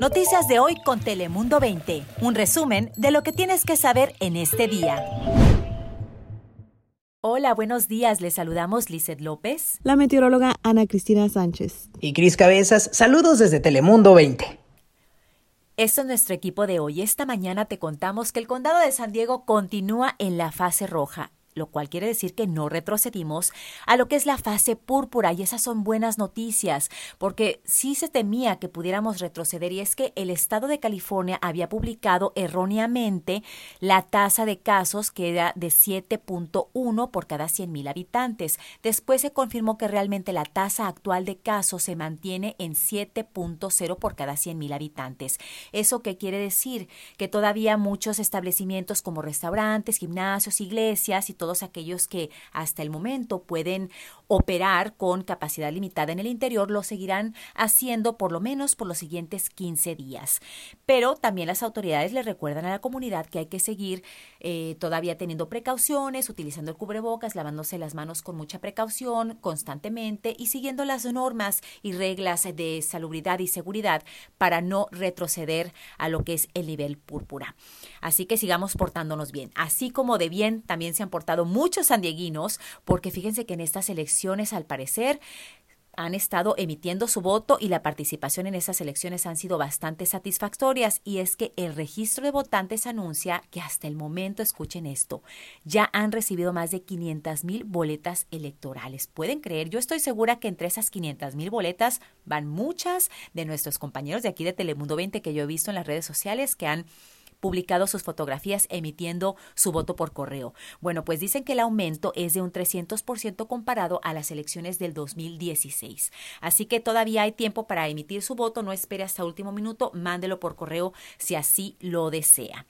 Noticias de hoy con Telemundo 20. Un resumen de lo que tienes que saber en este día. Hola, buenos días. Les saludamos Lizeth López. La meteoróloga Ana Cristina Sánchez. Y Cris Cabezas. Saludos desde Telemundo 20. Esto es nuestro equipo de hoy. Esta mañana te contamos que el condado de San Diego continúa en la fase roja lo cual quiere decir que no retrocedimos a lo que es la fase púrpura y esas son buenas noticias porque sí se temía que pudiéramos retroceder y es que el estado de California había publicado erróneamente la tasa de casos que era de 7.1 por cada 100.000 habitantes. Después se confirmó que realmente la tasa actual de casos se mantiene en 7.0 por cada 100.000 habitantes. ¿Eso qué quiere decir? Que todavía muchos establecimientos como restaurantes, gimnasios, iglesias y todo todos aquellos que hasta el momento pueden operar con capacidad limitada en el interior lo seguirán haciendo por lo menos por los siguientes 15 días. Pero también las autoridades le recuerdan a la comunidad que hay que seguir eh, todavía teniendo precauciones, utilizando el cubrebocas, lavándose las manos con mucha precaución constantemente y siguiendo las normas y reglas de salubridad y seguridad para no retroceder a lo que es el nivel púrpura. Así que sigamos portándonos bien. Así como de bien también se han portado muchos sandieguinos, porque fíjense que en estas elecciones, al parecer, han estado emitiendo su voto y la participación en esas elecciones han sido bastante satisfactorias y es que el registro de votantes anuncia que hasta el momento, escuchen esto, ya han recibido más de 500 mil boletas electorales. ¿Pueden creer? Yo estoy segura que entre esas 500 mil boletas van muchas de nuestros compañeros de aquí de Telemundo 20 que yo he visto en las redes sociales que han publicado sus fotografías emitiendo su voto por correo. Bueno, pues dicen que el aumento es de un 300% comparado a las elecciones del 2016. Así que todavía hay tiempo para emitir su voto, no espere hasta último minuto, mándelo por correo si así lo desea.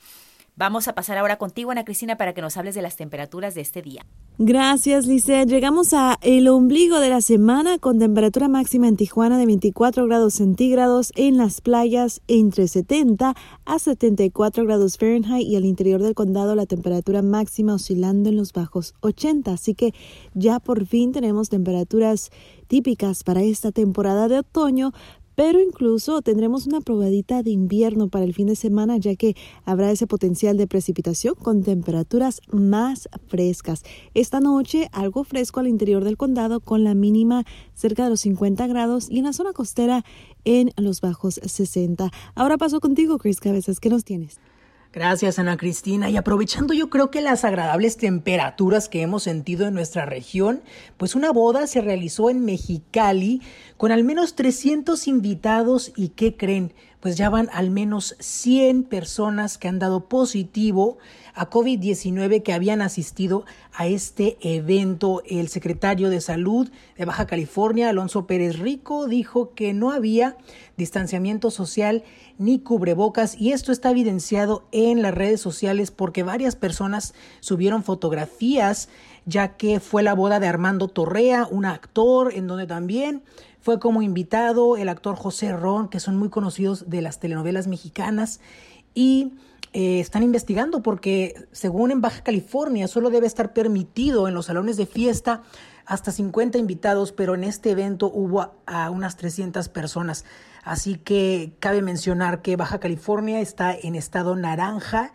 Vamos a pasar ahora contigo, Ana Cristina, para que nos hables de las temperaturas de este día. Gracias, Lice. Llegamos a el ombligo de la semana con temperatura máxima en Tijuana de 24 grados centígrados, en las playas entre 70 a 74 grados Fahrenheit y al interior del condado la temperatura máxima oscilando en los bajos 80. Así que ya por fin tenemos temperaturas típicas para esta temporada de otoño, pero incluso tendremos una probadita de invierno para el fin de semana ya que habrá ese potencial de precipitación con temperaturas más frescas. Esta noche algo fresco al interior del condado con la mínima cerca de los 50 grados y en la zona costera en los bajos 60. Ahora paso contigo, Chris Cabezas, ¿qué nos tienes? Gracias, Ana Cristina. Y aprovechando yo creo que las agradables temperaturas que hemos sentido en nuestra región, pues una boda se realizó en Mexicali con al menos 300 invitados y ¿qué creen? Pues ya van al menos 100 personas que han dado positivo a COVID-19 que habían asistido a este evento. El secretario de Salud de Baja California, Alonso Pérez Rico, dijo que no había distanciamiento social ni cubrebocas y esto está evidenciado en las redes sociales porque varias personas subieron fotografías ya que fue la boda de Armando Torrea, un actor en donde también fue como invitado el actor José Ron, que son muy conocidos de las telenovelas mexicanas y eh, están investigando porque según en Baja California solo debe estar permitido en los salones de fiesta hasta 50 invitados, pero en este evento hubo a, unas 300 personas. Así que cabe mencionar que Baja California está en estado naranja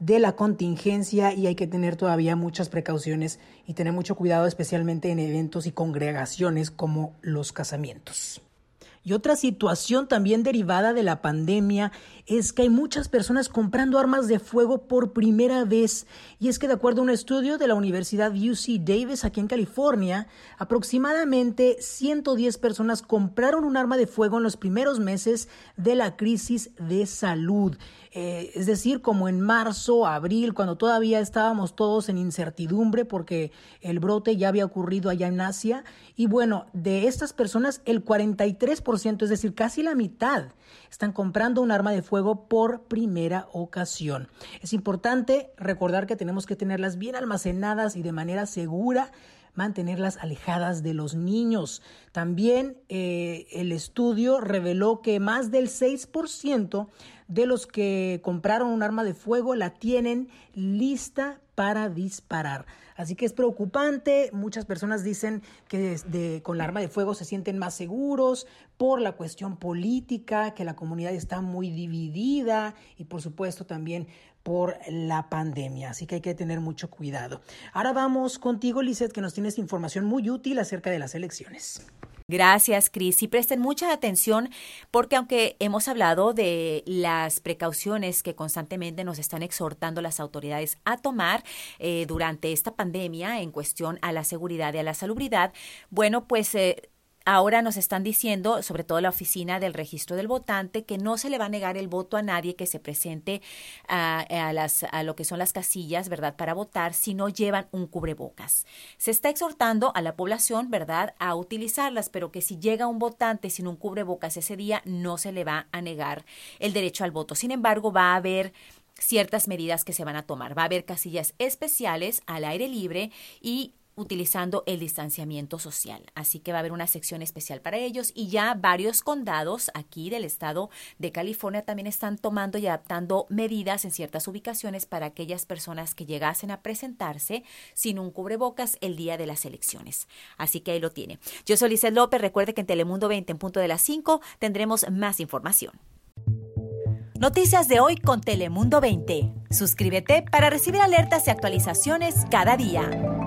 de la contingencia y hay que tener todavía muchas precauciones y tener mucho cuidado especialmente en eventos y congregaciones como los casamientos. Y otra situación también derivada de la pandemia es que hay muchas personas comprando armas de fuego por primera vez. Y es que de acuerdo a un estudio de la Universidad UC Davis aquí en California, aproximadamente 110 personas compraron un arma de fuego en los primeros meses de la crisis de salud. Eh, es decir, como en marzo, abril, cuando todavía estábamos todos en incertidumbre porque el brote ya había ocurrido allá en Asia. Y bueno, de estas personas, el 43%, es decir, casi la mitad, están comprando un arma de fuego por primera ocasión. Es importante recordar que tenemos que tenerlas bien almacenadas y de manera segura mantenerlas alejadas de los niños. También eh, el estudio reveló que más del 6% de los que compraron un arma de fuego la tienen lista para disparar. Así que es preocupante. Muchas personas dicen que con la arma de fuego se sienten más seguros por la cuestión política, que la comunidad está muy dividida y por supuesto también por la pandemia. Así que hay que tener mucho cuidado. Ahora vamos contigo, Lizeth, que nos tienes información muy útil acerca de las elecciones. Gracias, Cris. Y presten mucha atención porque aunque hemos hablado de las precauciones que constantemente nos están exhortando las autoridades a tomar eh, durante esta pandemia en cuestión a la seguridad y a la salubridad, bueno, pues... Eh, Ahora nos están diciendo, sobre todo la oficina del registro del votante, que no se le va a negar el voto a nadie que se presente a, las, a lo que son las casillas, ¿verdad?, para votar si no llevan un cubrebocas. Se está exhortando a la población, ¿verdad?, a utilizarlas, pero que si llega un votante sin un cubrebocas ese día, no se le va a negar el derecho al voto. Sin embargo, va a haber ciertas medidas que se van a tomar. Va a haber casillas especiales al aire libre y utilizando el distanciamiento social. Así que va a haber una sección especial para ellos y ya varios condados aquí del estado de California también están tomando y adaptando medidas en ciertas ubicaciones para aquellas personas que llegasen a presentarse sin un cubrebocas el día de las elecciones. Así que ahí lo tiene. Yo soy Lizeth López. Recuerde que en Telemundo 20 en punto de las 5 tendremos más información. Noticias de hoy con Telemundo 20. Suscríbete para recibir alertas y actualizaciones cada día.